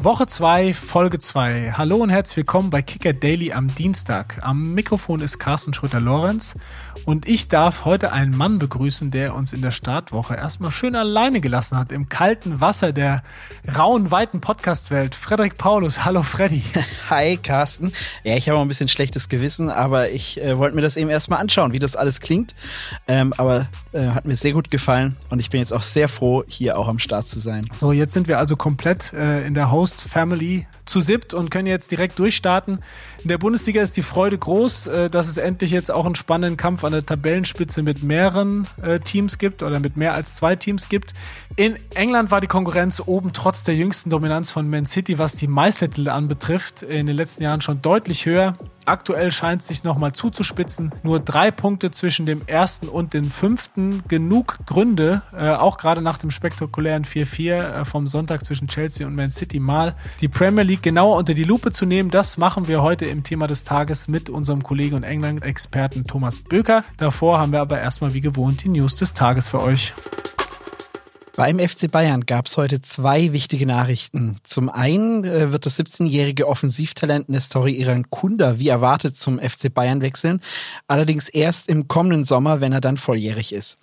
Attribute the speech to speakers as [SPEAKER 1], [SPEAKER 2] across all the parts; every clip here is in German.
[SPEAKER 1] Woche 2, Folge 2. Hallo und herzlich willkommen bei Kicker Daily am Dienstag. Am Mikrofon ist Carsten Schröter-Lorenz und ich darf heute einen Mann begrüßen, der uns in der Startwoche erstmal schön alleine gelassen hat im kalten Wasser der rauen, weiten Podcastwelt. Frederik Paulus, hallo Freddy.
[SPEAKER 2] Hi Carsten. Ja, ich habe ein bisschen schlechtes Gewissen, aber ich äh, wollte mir das eben erstmal anschauen, wie das alles klingt. Ähm, aber äh, hat mir sehr gut gefallen und ich bin jetzt auch sehr froh, hier auch am Start zu sein.
[SPEAKER 1] So, jetzt sind wir also komplett äh, in der Host Family zu siebt und können jetzt direkt durchstarten. In der Bundesliga ist die Freude groß, äh, dass es endlich jetzt auch einen spannenden Kampf an der Tabellenspitze mit mehreren äh, Teams gibt oder mit mehr als zwei Teams gibt. In England war die Konkurrenz oben trotz der jüngsten Dominanz von Man City, was die Meistertitel anbetrifft, in den letzten Jahren schon deutlich höher. Aktuell scheint es sich nochmal zuzuspitzen. Nur drei Punkte zwischen dem ersten und dem fünften. Genug Gründe, äh, auch gerade nach dem spektakulären 4-4 äh, vom Sonntag zwischen Chelsea und Man City mal die Premier League genauer unter die Lupe zu nehmen. Das machen wir heute im Thema des Tages mit unserem Kollegen und England-Experten Thomas Böker. Davor haben wir aber erstmal wie gewohnt die News des Tages für euch.
[SPEAKER 2] Beim FC Bayern gab es heute zwei wichtige Nachrichten. Zum einen äh, wird das 17-jährige Offensivtalent Nestori Iran Kunda wie erwartet zum FC Bayern wechseln, allerdings erst im kommenden Sommer, wenn er dann volljährig ist.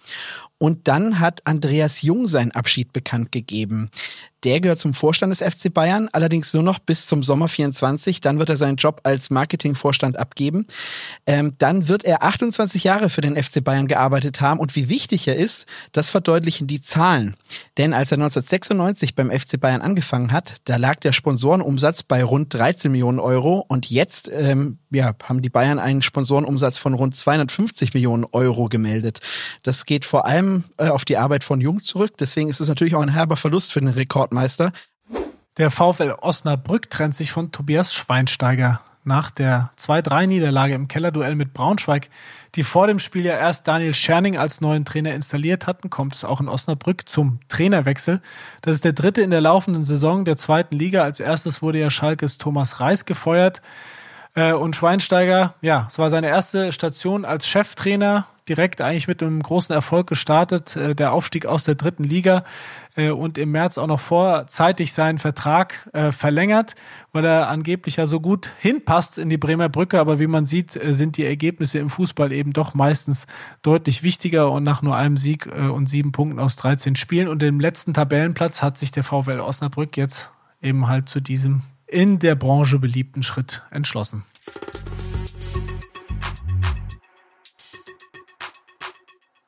[SPEAKER 2] Und dann hat Andreas Jung seinen Abschied bekannt gegeben. Der gehört zum Vorstand des FC Bayern, allerdings nur noch bis zum Sommer 24. Dann wird er seinen Job als Marketingvorstand abgeben. Ähm, dann wird er 28 Jahre für den FC Bayern gearbeitet haben. Und wie wichtig er ist, das verdeutlichen die Zahlen. Denn als er 1996 beim FC Bayern angefangen hat, da lag der Sponsorenumsatz bei rund 13 Millionen Euro. Und jetzt ähm, ja, haben die Bayern einen Sponsorenumsatz von rund 250 Millionen Euro gemeldet. Das geht vor allem äh, auf die Arbeit von Jung zurück. Deswegen ist es natürlich auch ein herber Verlust für den Rekord Rekordmeister.
[SPEAKER 1] Der VfL Osnabrück trennt sich von Tobias Schweinsteiger. Nach der 2-3-Niederlage im Kellerduell mit Braunschweig, die vor dem Spiel ja erst Daniel Scherning als neuen Trainer installiert hatten, kommt es auch in Osnabrück zum Trainerwechsel. Das ist der dritte in der laufenden Saison der zweiten Liga. Als erstes wurde ja Schalkes Thomas Reis gefeuert. Äh, und Schweinsteiger, ja, es war seine erste Station als Cheftrainer, direkt eigentlich mit einem großen Erfolg gestartet, äh, der Aufstieg aus der dritten Liga äh, und im März auch noch vorzeitig seinen Vertrag verlängert, weil er angeblich ja so gut hinpasst in die Bremer Brücke. Aber wie man sieht, sind die Ergebnisse im Fußball eben doch meistens deutlich wichtiger und nach nur einem Sieg und sieben Punkten aus 13 Spielen und dem letzten Tabellenplatz hat sich der VfL Osnabrück jetzt eben halt zu diesem in der Branche beliebten Schritt entschlossen.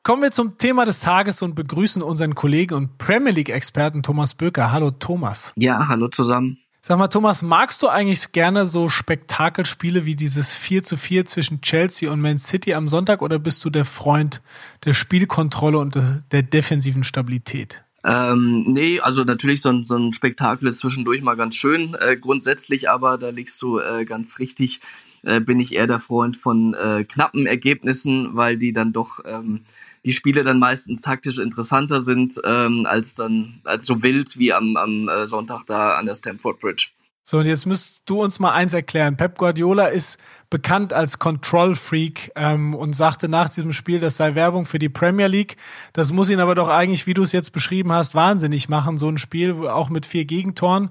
[SPEAKER 1] Kommen wir zum Thema des Tages und begrüßen unseren Kollegen und Premier League-Experten Thomas Böker. Hallo Thomas.
[SPEAKER 3] Ja, hallo zusammen.
[SPEAKER 1] Sag mal, Thomas, magst du eigentlich gerne so Spektakelspiele wie dieses 4 zu 4 zwischen Chelsea und Man City am Sonntag oder bist du der Freund der Spielkontrolle und der defensiven Stabilität?
[SPEAKER 3] Ähm, nee, also natürlich so ein, so ein Spektakel ist zwischendurch mal ganz schön. Äh, grundsätzlich aber, da liegst du äh, ganz richtig, äh, bin ich eher der Freund von äh, knappen Ergebnissen, weil die dann doch ähm, die Spiele dann meistens taktisch interessanter sind ähm, als dann als so wild wie am, am äh, Sonntag da an der Stamford Bridge.
[SPEAKER 1] So, und jetzt müsst du uns mal eins erklären. Pep Guardiola ist bekannt als Control Freak ähm, und sagte nach diesem Spiel, das sei Werbung für die Premier League. Das muss ihn aber doch eigentlich, wie du es jetzt beschrieben hast, wahnsinnig machen, so ein Spiel, auch mit vier Gegentoren.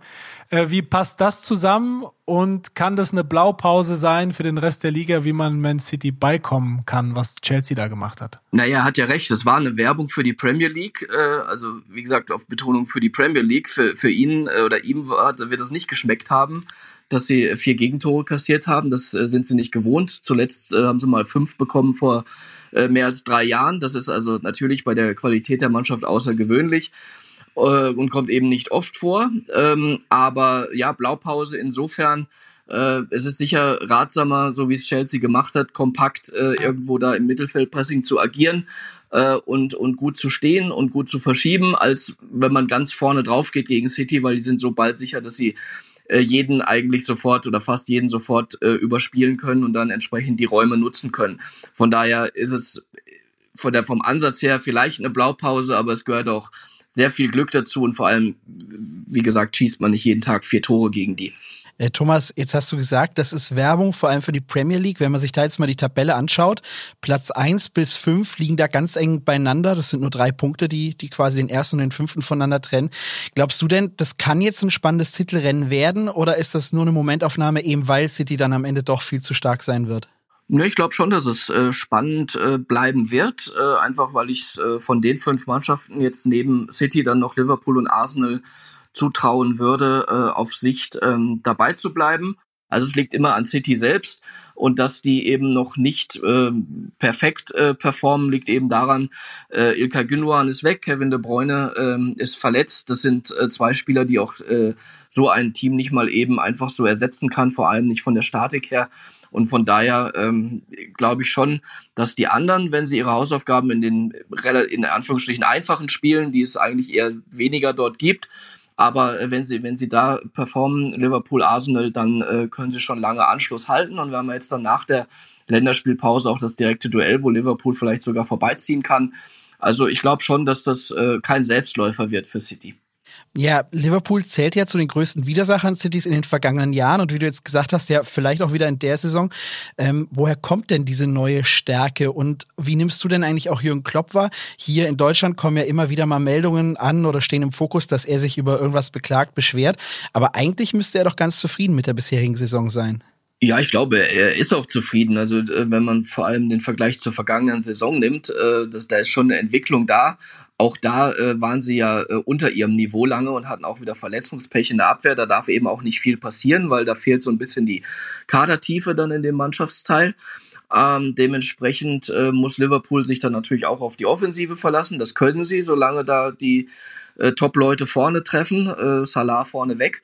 [SPEAKER 1] Äh, wie passt das zusammen und kann das eine Blaupause sein für den Rest der Liga, wie man Man City beikommen kann, was Chelsea da gemacht hat?
[SPEAKER 3] Naja, hat ja recht. Das war eine Werbung für die Premier League. Äh, also, wie gesagt, auf Betonung für die Premier League. Für, für ihn äh, oder ihm wird das nicht geschmeckt haben dass sie vier Gegentore kassiert haben. Das sind sie nicht gewohnt. Zuletzt haben sie mal fünf bekommen vor mehr als drei Jahren. Das ist also natürlich bei der Qualität der Mannschaft außergewöhnlich äh, und kommt eben nicht oft vor. Ähm, aber ja, Blaupause insofern. Äh, es ist sicher ratsamer, so wie es Chelsea gemacht hat, kompakt äh, irgendwo da im Mittelfeldpressing zu agieren äh, und, und gut zu stehen und gut zu verschieben, als wenn man ganz vorne drauf geht gegen City, weil die sind so bald sicher, dass sie äh, jeden eigentlich sofort oder fast jeden sofort äh, überspielen können und dann entsprechend die Räume nutzen können. Von daher ist es von der, vom Ansatz her vielleicht eine Blaupause, aber es gehört auch sehr viel Glück dazu und vor allem, wie gesagt, schießt man nicht jeden Tag vier Tore gegen die.
[SPEAKER 2] Äh, Thomas, jetzt hast du gesagt, das ist Werbung vor allem für die Premier League. Wenn man sich da jetzt mal die Tabelle anschaut, Platz eins bis fünf liegen da ganz eng beieinander. Das sind nur drei Punkte, die, die quasi den ersten und den fünften voneinander trennen. Glaubst du denn, das kann jetzt ein spannendes Titelrennen werden oder ist das nur eine Momentaufnahme, eben weil City dann am Ende doch viel zu stark sein wird?
[SPEAKER 3] Ne, ich glaube schon, dass es äh, spannend äh, bleiben wird, äh, einfach weil ich äh, von den fünf Mannschaften jetzt neben City dann noch Liverpool und Arsenal zutrauen würde, äh, auf Sicht ähm, dabei zu bleiben. Also es liegt immer an City selbst und dass die eben noch nicht äh, perfekt äh, performen, liegt eben daran, Ilkay Gündogan ist weg, Kevin De Bruyne äh, ist verletzt. Das sind zwei Spieler, die auch so ein Team nicht mal eben einfach so ersetzen kann, vor allem nicht von der Statik her. Und von daher ähm, glaube ich schon, dass die anderen, wenn sie ihre Hausaufgaben in den in Anführungsstrichen einfachen Spielen, die es eigentlich eher weniger dort gibt, aber wenn sie, wenn sie da performen, Liverpool, Arsenal, dann äh, können sie schon lange Anschluss halten. Und wir haben jetzt dann nach der Länderspielpause auch das direkte Duell, wo Liverpool vielleicht sogar vorbeiziehen kann. Also ich glaube schon, dass das äh, kein Selbstläufer wird für City.
[SPEAKER 2] Ja, Liverpool zählt ja zu den größten Widersachern Cities in den vergangenen Jahren und wie du jetzt gesagt hast, ja, vielleicht auch wieder in der Saison. Ähm, woher kommt denn diese neue Stärke und wie nimmst du denn eigentlich auch Jürgen Klopp wahr? Hier in Deutschland kommen ja immer wieder mal Meldungen an oder stehen im Fokus, dass er sich über irgendwas beklagt, beschwert. Aber eigentlich müsste er doch ganz zufrieden mit der bisherigen Saison sein.
[SPEAKER 3] Ja, ich glaube, er ist auch zufrieden. Also äh, wenn man vor allem den Vergleich zur vergangenen Saison nimmt, äh, das, da ist schon eine Entwicklung da. Auch da äh, waren sie ja äh, unter ihrem Niveau lange und hatten auch wieder Verletzungspech in der Abwehr. Da darf eben auch nicht viel passieren, weil da fehlt so ein bisschen die Kadertiefe dann in dem Mannschaftsteil. Ähm, dementsprechend äh, muss Liverpool sich dann natürlich auch auf die Offensive verlassen. Das können sie, solange da die äh, Top-Leute vorne treffen, äh, Salah vorne weg.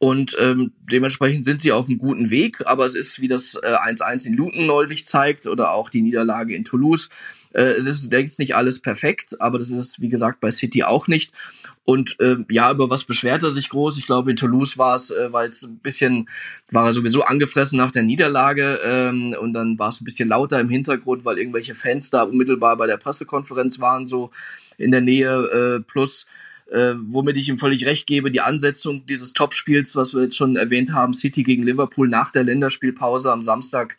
[SPEAKER 3] Und ähm, dementsprechend sind sie auf einem guten Weg, aber es ist, wie das äh, 1-1 in Luton neulich zeigt oder auch die Niederlage in Toulouse, äh, es ist längst nicht alles perfekt, aber das ist, wie gesagt, bei City auch nicht. Und äh, ja, über was beschwert er sich groß? Ich glaube, in Toulouse war es, äh, weil es ein bisschen, war er sowieso angefressen nach der Niederlage ähm, und dann war es ein bisschen lauter im Hintergrund, weil irgendwelche Fans da unmittelbar bei der Pressekonferenz waren, so in der Nähe. Äh, plus äh, womit ich ihm völlig recht gebe, die Ansetzung dieses Topspiels, was wir jetzt schon erwähnt haben, City gegen Liverpool nach der Länderspielpause am Samstag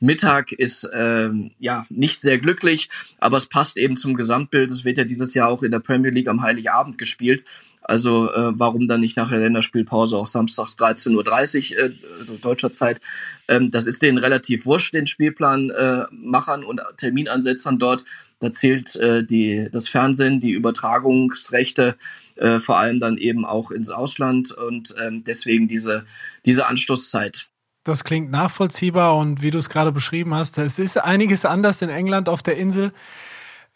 [SPEAKER 3] Mittag ist ähm, ja nicht sehr glücklich, aber es passt eben zum Gesamtbild. Es wird ja dieses Jahr auch in der Premier League am Heiligabend gespielt. Also äh, warum dann nicht nach der Länderspielpause auch samstags 13.30 Uhr äh, also deutscher Zeit? Ähm, das ist denen relativ wurscht, den Spielplanmachern äh, und Terminansetzern dort. Da zählt äh, die, das Fernsehen, die Übertragungsrechte, äh, vor allem dann eben auch ins Ausland und ähm, deswegen diese, diese Anstoßzeit.
[SPEAKER 1] Das klingt nachvollziehbar und wie du es gerade beschrieben hast, es ist einiges anders in England auf der Insel.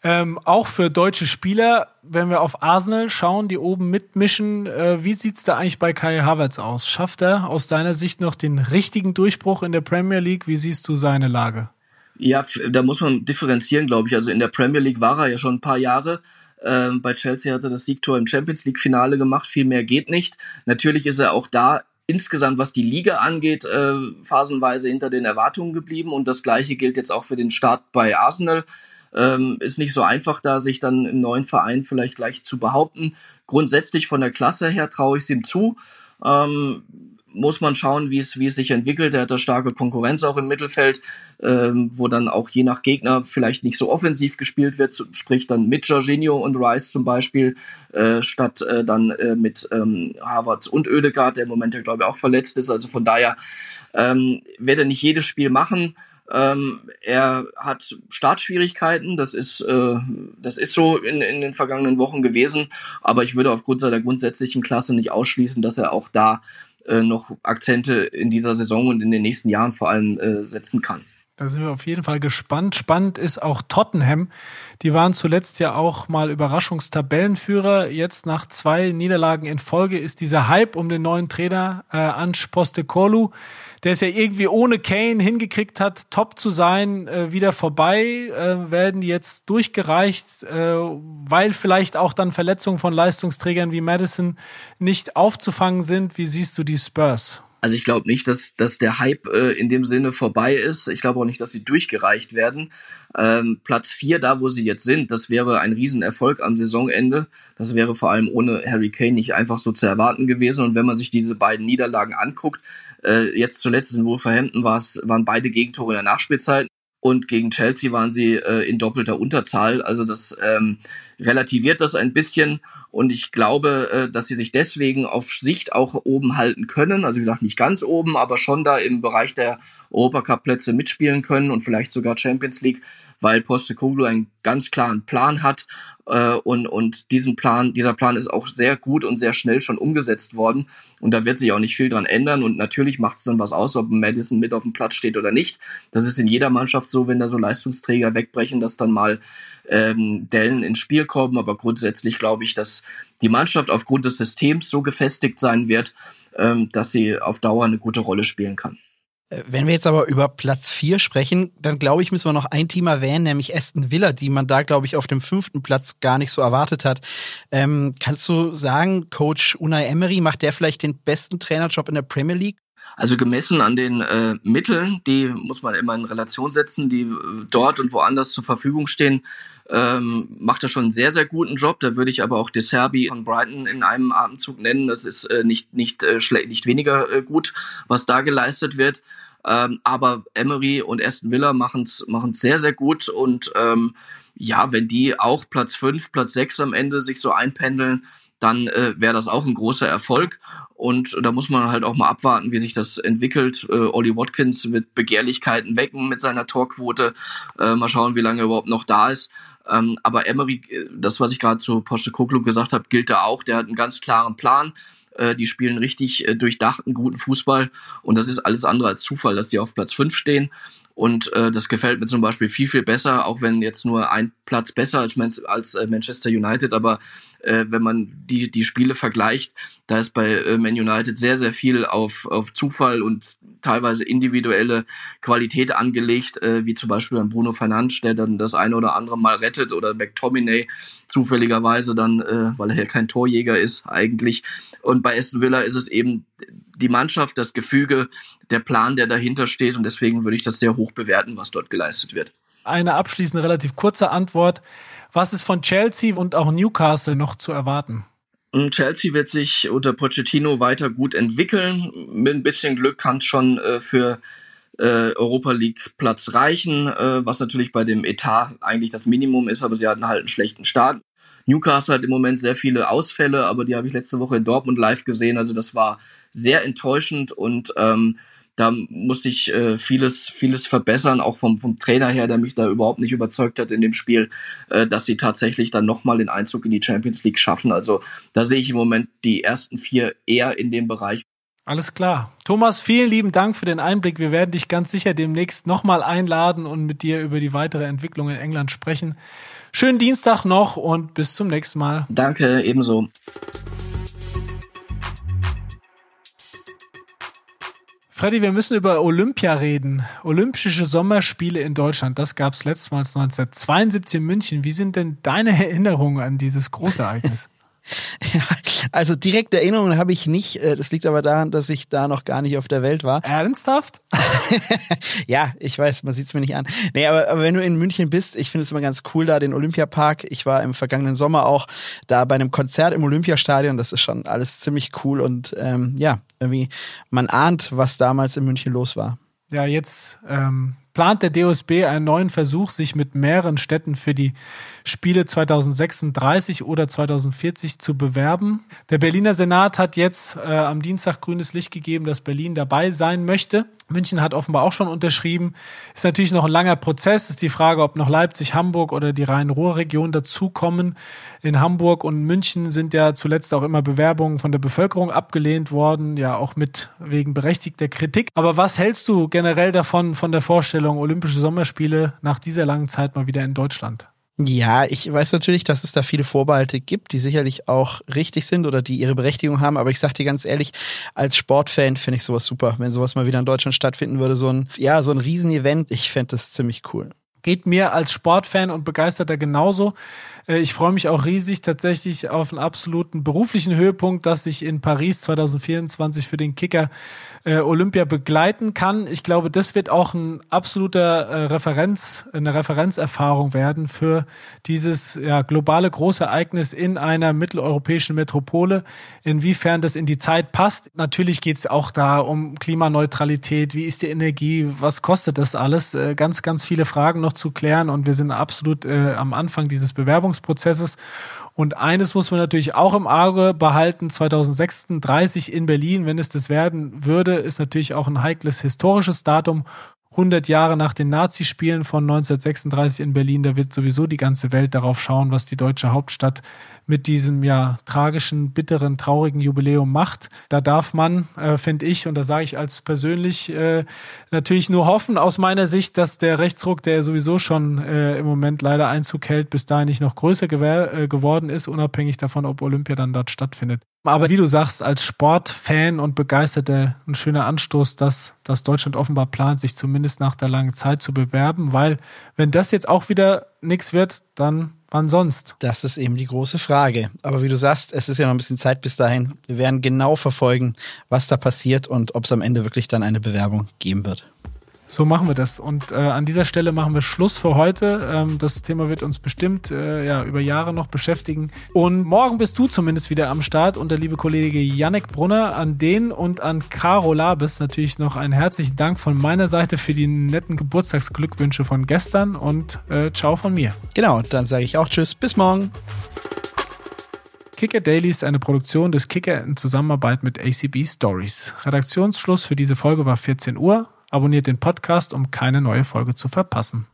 [SPEAKER 1] Ähm, auch für deutsche Spieler, wenn wir auf Arsenal schauen, die oben mitmischen, äh, wie sieht's da eigentlich bei Kai Havertz aus? Schafft er aus deiner Sicht noch den richtigen Durchbruch in der Premier League? Wie siehst du seine Lage?
[SPEAKER 3] Ja, da muss man differenzieren, glaube ich. Also in der Premier League war er ja schon ein paar Jahre. Ähm, bei Chelsea hat er das Siegtor im Champions League Finale gemacht. Viel mehr geht nicht. Natürlich ist er auch da insgesamt, was die Liga angeht, äh, phasenweise hinter den Erwartungen geblieben. Und das Gleiche gilt jetzt auch für den Start bei Arsenal. Ähm, ist nicht so einfach, da sich dann im neuen Verein vielleicht gleich zu behaupten. Grundsätzlich von der Klasse her traue ich es ihm zu. Ähm, muss man schauen, wie es, sich entwickelt. Er hat da starke Konkurrenz auch im Mittelfeld, ähm, wo dann auch je nach Gegner vielleicht nicht so offensiv gespielt wird, sprich dann mit Jorginho und Rice zum Beispiel, äh, statt äh, dann äh, mit ähm, Havertz und Oedegaard, der im Moment ja glaube ich auch verletzt ist. Also von daher ähm, wird er nicht jedes Spiel machen. Ähm, er hat Startschwierigkeiten, das ist, äh, das ist so in, in den vergangenen Wochen gewesen, aber ich würde aufgrund seiner grundsätzlichen Klasse nicht ausschließen, dass er auch da noch Akzente in dieser Saison und in den nächsten Jahren vor allem äh, setzen kann.
[SPEAKER 1] Da sind wir auf jeden Fall gespannt. Spannend ist auch Tottenham. Die waren zuletzt ja auch mal Überraschungstabellenführer. Jetzt nach zwei Niederlagen in Folge ist dieser Hype um den neuen Trainer äh, Ange Postecoglou der es ja irgendwie ohne Kane hingekriegt hat, top zu sein, äh, wieder vorbei, äh, werden die jetzt durchgereicht, äh, weil vielleicht auch dann Verletzungen von Leistungsträgern wie Madison nicht aufzufangen sind. Wie siehst du die Spurs?
[SPEAKER 3] Also ich glaube nicht, dass, dass der Hype äh, in dem Sinne vorbei ist. Ich glaube auch nicht, dass sie durchgereicht werden. Ähm, Platz vier, da wo sie jetzt sind, das wäre ein Riesenerfolg am Saisonende. Das wäre vor allem ohne Harry Kane nicht einfach so zu erwarten gewesen. Und wenn man sich diese beiden Niederlagen anguckt, äh, jetzt zuletzt in Wolverhampton waren beide Gegentore in der Nachspielzeit und gegen Chelsea waren sie äh, in doppelter Unterzahl. Also das ähm, relativiert das ein bisschen und ich glaube, äh, dass sie sich deswegen auf Sicht auch oben halten können. Also wie gesagt, nicht ganz oben, aber schon da im Bereich der Europacup-Plätze mitspielen können und vielleicht sogar Champions League, weil Postecoglou einen ganz klaren Plan hat äh, und, und diesen Plan, dieser Plan ist auch sehr gut und sehr schnell schon umgesetzt worden und da wird sich auch nicht viel dran ändern und natürlich macht es dann was aus, ob Madison mit auf dem Platz steht oder nicht. Das ist in jeder Mannschaft so, wenn da so Leistungsträger wegbrechen, dass dann mal ähm, Dellen ins Spiel kommen, aber grundsätzlich glaube ich, dass die Mannschaft aufgrund des Systems so gefestigt sein wird, ähm, dass sie auf Dauer eine gute Rolle spielen kann.
[SPEAKER 2] Äh, wenn wir jetzt aber über Platz 4 sprechen, dann glaube ich, müssen wir noch ein Team erwähnen, nämlich Aston Villa, die man da, glaube ich, auf dem fünften Platz gar nicht so erwartet hat. Ähm, kannst du sagen, Coach Unai Emery, macht der vielleicht den besten Trainerjob in der Premier League?
[SPEAKER 3] Also gemessen an den äh, Mitteln, die muss man immer in Relation setzen, die äh, dort und woanders zur Verfügung stehen, ähm, macht er schon einen sehr, sehr guten Job. Da würde ich aber auch De Serbi von Brighton in einem Atemzug nennen. Das ist äh, nicht, nicht, äh, nicht weniger äh, gut, was da geleistet wird. Ähm, aber Emery und Aston Villa machen es sehr, sehr gut. Und ähm, ja, wenn die auch Platz 5, Platz 6 am Ende sich so einpendeln, dann äh, wäre das auch ein großer Erfolg. Und da muss man halt auch mal abwarten, wie sich das entwickelt. Äh, Ollie Watkins wird Begehrlichkeiten wecken mit seiner Torquote. Äh, mal schauen, wie lange er überhaupt noch da ist. Ähm, aber Emery, äh, das, was ich gerade zu Postecoglou gesagt habe, gilt da auch. Der hat einen ganz klaren Plan. Äh, die spielen richtig äh, durchdachten, guten Fußball. Und das ist alles andere als Zufall, dass die auf Platz 5 stehen. Und äh, das gefällt mir zum Beispiel viel, viel besser, auch wenn jetzt nur ein Platz besser als, Man als äh, Manchester United, aber äh, wenn man die, die Spiele vergleicht, da ist bei äh, Man United sehr, sehr viel auf, auf Zufall und teilweise individuelle Qualität angelegt, äh, wie zum Beispiel beim Bruno Fernandes, der dann das eine oder andere Mal rettet oder McTominay zufälligerweise dann, äh, weil er ja kein Torjäger ist eigentlich. Und bei Aston Villa ist es eben die Mannschaft, das Gefüge, der Plan, der dahinter steht und deswegen würde ich das sehr hoch bewerten, was dort geleistet wird.
[SPEAKER 1] Eine abschließende, relativ kurze Antwort. Was ist von Chelsea und auch Newcastle noch zu erwarten?
[SPEAKER 3] Chelsea wird sich unter Pochettino weiter gut entwickeln. Mit ein bisschen Glück kann es schon äh, für äh, Europa League Platz reichen, äh, was natürlich bei dem Etat eigentlich das Minimum ist, aber sie hatten halt einen schlechten Start. Newcastle hat im Moment sehr viele Ausfälle, aber die habe ich letzte Woche in Dortmund live gesehen. Also das war sehr enttäuschend und ähm, da musste ich äh, vieles, vieles verbessern, auch vom, vom Trainer her, der mich da überhaupt nicht überzeugt hat in dem Spiel, äh, dass sie tatsächlich dann nochmal den Einzug in die Champions League schaffen. Also da sehe ich im Moment die ersten vier eher in dem Bereich.
[SPEAKER 1] Alles klar. Thomas, vielen lieben Dank für den Einblick. Wir werden dich ganz sicher demnächst nochmal einladen und mit dir über die weitere Entwicklung in England sprechen. Schönen Dienstag noch und bis zum nächsten Mal.
[SPEAKER 3] Danke, ebenso.
[SPEAKER 1] Freddy, wir müssen über Olympia reden. Olympische Sommerspiele in Deutschland, das gab es letztmals 1972 in München. Wie sind denn deine Erinnerungen an dieses Großereignis?
[SPEAKER 2] Ja, also direkte Erinnerungen habe ich nicht. Äh, das liegt aber daran, dass ich da noch gar nicht auf der Welt war.
[SPEAKER 1] Ernsthaft?
[SPEAKER 2] ja, ich weiß, man sieht es mir nicht an. Nee, aber, aber wenn du in München bist, ich finde es immer ganz cool da, den Olympiapark. Ich war im vergangenen Sommer auch da bei einem Konzert im Olympiastadion. Das ist schon alles ziemlich cool und ähm, ja, irgendwie, man ahnt, was damals in München los war.
[SPEAKER 1] Ja, jetzt ähm, plant der DOSB einen neuen Versuch, sich mit mehreren Städten für die Spiele 2036 oder 2040 zu bewerben. Der Berliner Senat hat jetzt äh, am Dienstag grünes Licht gegeben, dass Berlin dabei sein möchte. München hat offenbar auch schon unterschrieben. Ist natürlich noch ein langer Prozess. Ist die Frage, ob noch Leipzig, Hamburg oder die Rhein-Ruhr-Region dazukommen. In Hamburg und München sind ja zuletzt auch immer Bewerbungen von der Bevölkerung abgelehnt worden, ja auch mit wegen berechtigter Kritik. Aber was hältst du generell davon, von der Vorstellung Olympische Sommerspiele nach dieser langen Zeit mal wieder in Deutschland?
[SPEAKER 2] Ja, ich weiß natürlich, dass es da viele Vorbehalte gibt, die sicherlich auch richtig sind oder die ihre Berechtigung haben. Aber ich sag dir ganz ehrlich, als Sportfan finde ich sowas super, wenn sowas mal wieder in Deutschland stattfinden würde. So ein, ja, so ein Riesenevent. Ich fände das ziemlich cool.
[SPEAKER 1] Geht mir als Sportfan und Begeisterter genauso. Äh, ich freue mich auch riesig tatsächlich auf einen absoluten beruflichen Höhepunkt, dass ich in Paris 2024 für den Kicker äh, Olympia begleiten kann. Ich glaube, das wird auch ein absoluter äh, Referenz, eine Referenzerfahrung werden für dieses ja, globale Großereignis in einer mitteleuropäischen Metropole. Inwiefern das in die Zeit passt. Natürlich geht es auch da um Klimaneutralität. Wie ist die Energie? Was kostet das alles? Ganz, ganz viele Fragen noch zu klären und wir sind absolut äh, am Anfang dieses Bewerbungsprozesses. Und eines muss man natürlich auch im Auge behalten, 2036 in Berlin, wenn es das werden würde, ist natürlich auch ein heikles historisches Datum. 100 Jahre nach den Nazispielen von 1936 in Berlin, da wird sowieso die ganze Welt darauf schauen, was die deutsche Hauptstadt mit diesem ja tragischen, bitteren, traurigen Jubiläum macht. Da darf man, äh, finde ich, und da sage ich als persönlich äh, natürlich nur hoffen aus meiner Sicht, dass der Rechtsruck, der sowieso schon äh, im Moment leider Einzug hält, bis dahin nicht noch größer äh, geworden ist, unabhängig davon, ob Olympia dann dort stattfindet. Aber wie du sagst, als Sportfan und Begeisterter ein schöner Anstoß, dass, dass Deutschland offenbar plant, sich zumindest nach der langen Zeit zu bewerben, weil wenn das jetzt auch wieder nichts wird, dann Wann sonst?
[SPEAKER 2] Das ist eben die große Frage. Aber wie du sagst, es ist ja noch ein bisschen Zeit bis dahin. Wir werden genau verfolgen, was da passiert und ob es am Ende wirklich dann eine Bewerbung geben wird.
[SPEAKER 1] So machen wir das. Und äh, an dieser Stelle machen wir Schluss für heute. Ähm, das Thema wird uns bestimmt äh, ja, über Jahre noch beschäftigen. Und morgen bist du zumindest wieder am Start und der liebe Kollege Yannick Brunner. An den und an Caro Labes natürlich noch einen herzlichen Dank von meiner Seite für die netten Geburtstagsglückwünsche von gestern und äh, ciao von mir.
[SPEAKER 2] Genau, dann sage ich auch Tschüss. Bis morgen.
[SPEAKER 1] Kicker Daily ist eine Produktion des Kicker in Zusammenarbeit mit ACB Stories. Redaktionsschluss für diese Folge war 14 Uhr. Abonniert den Podcast, um keine neue Folge zu verpassen.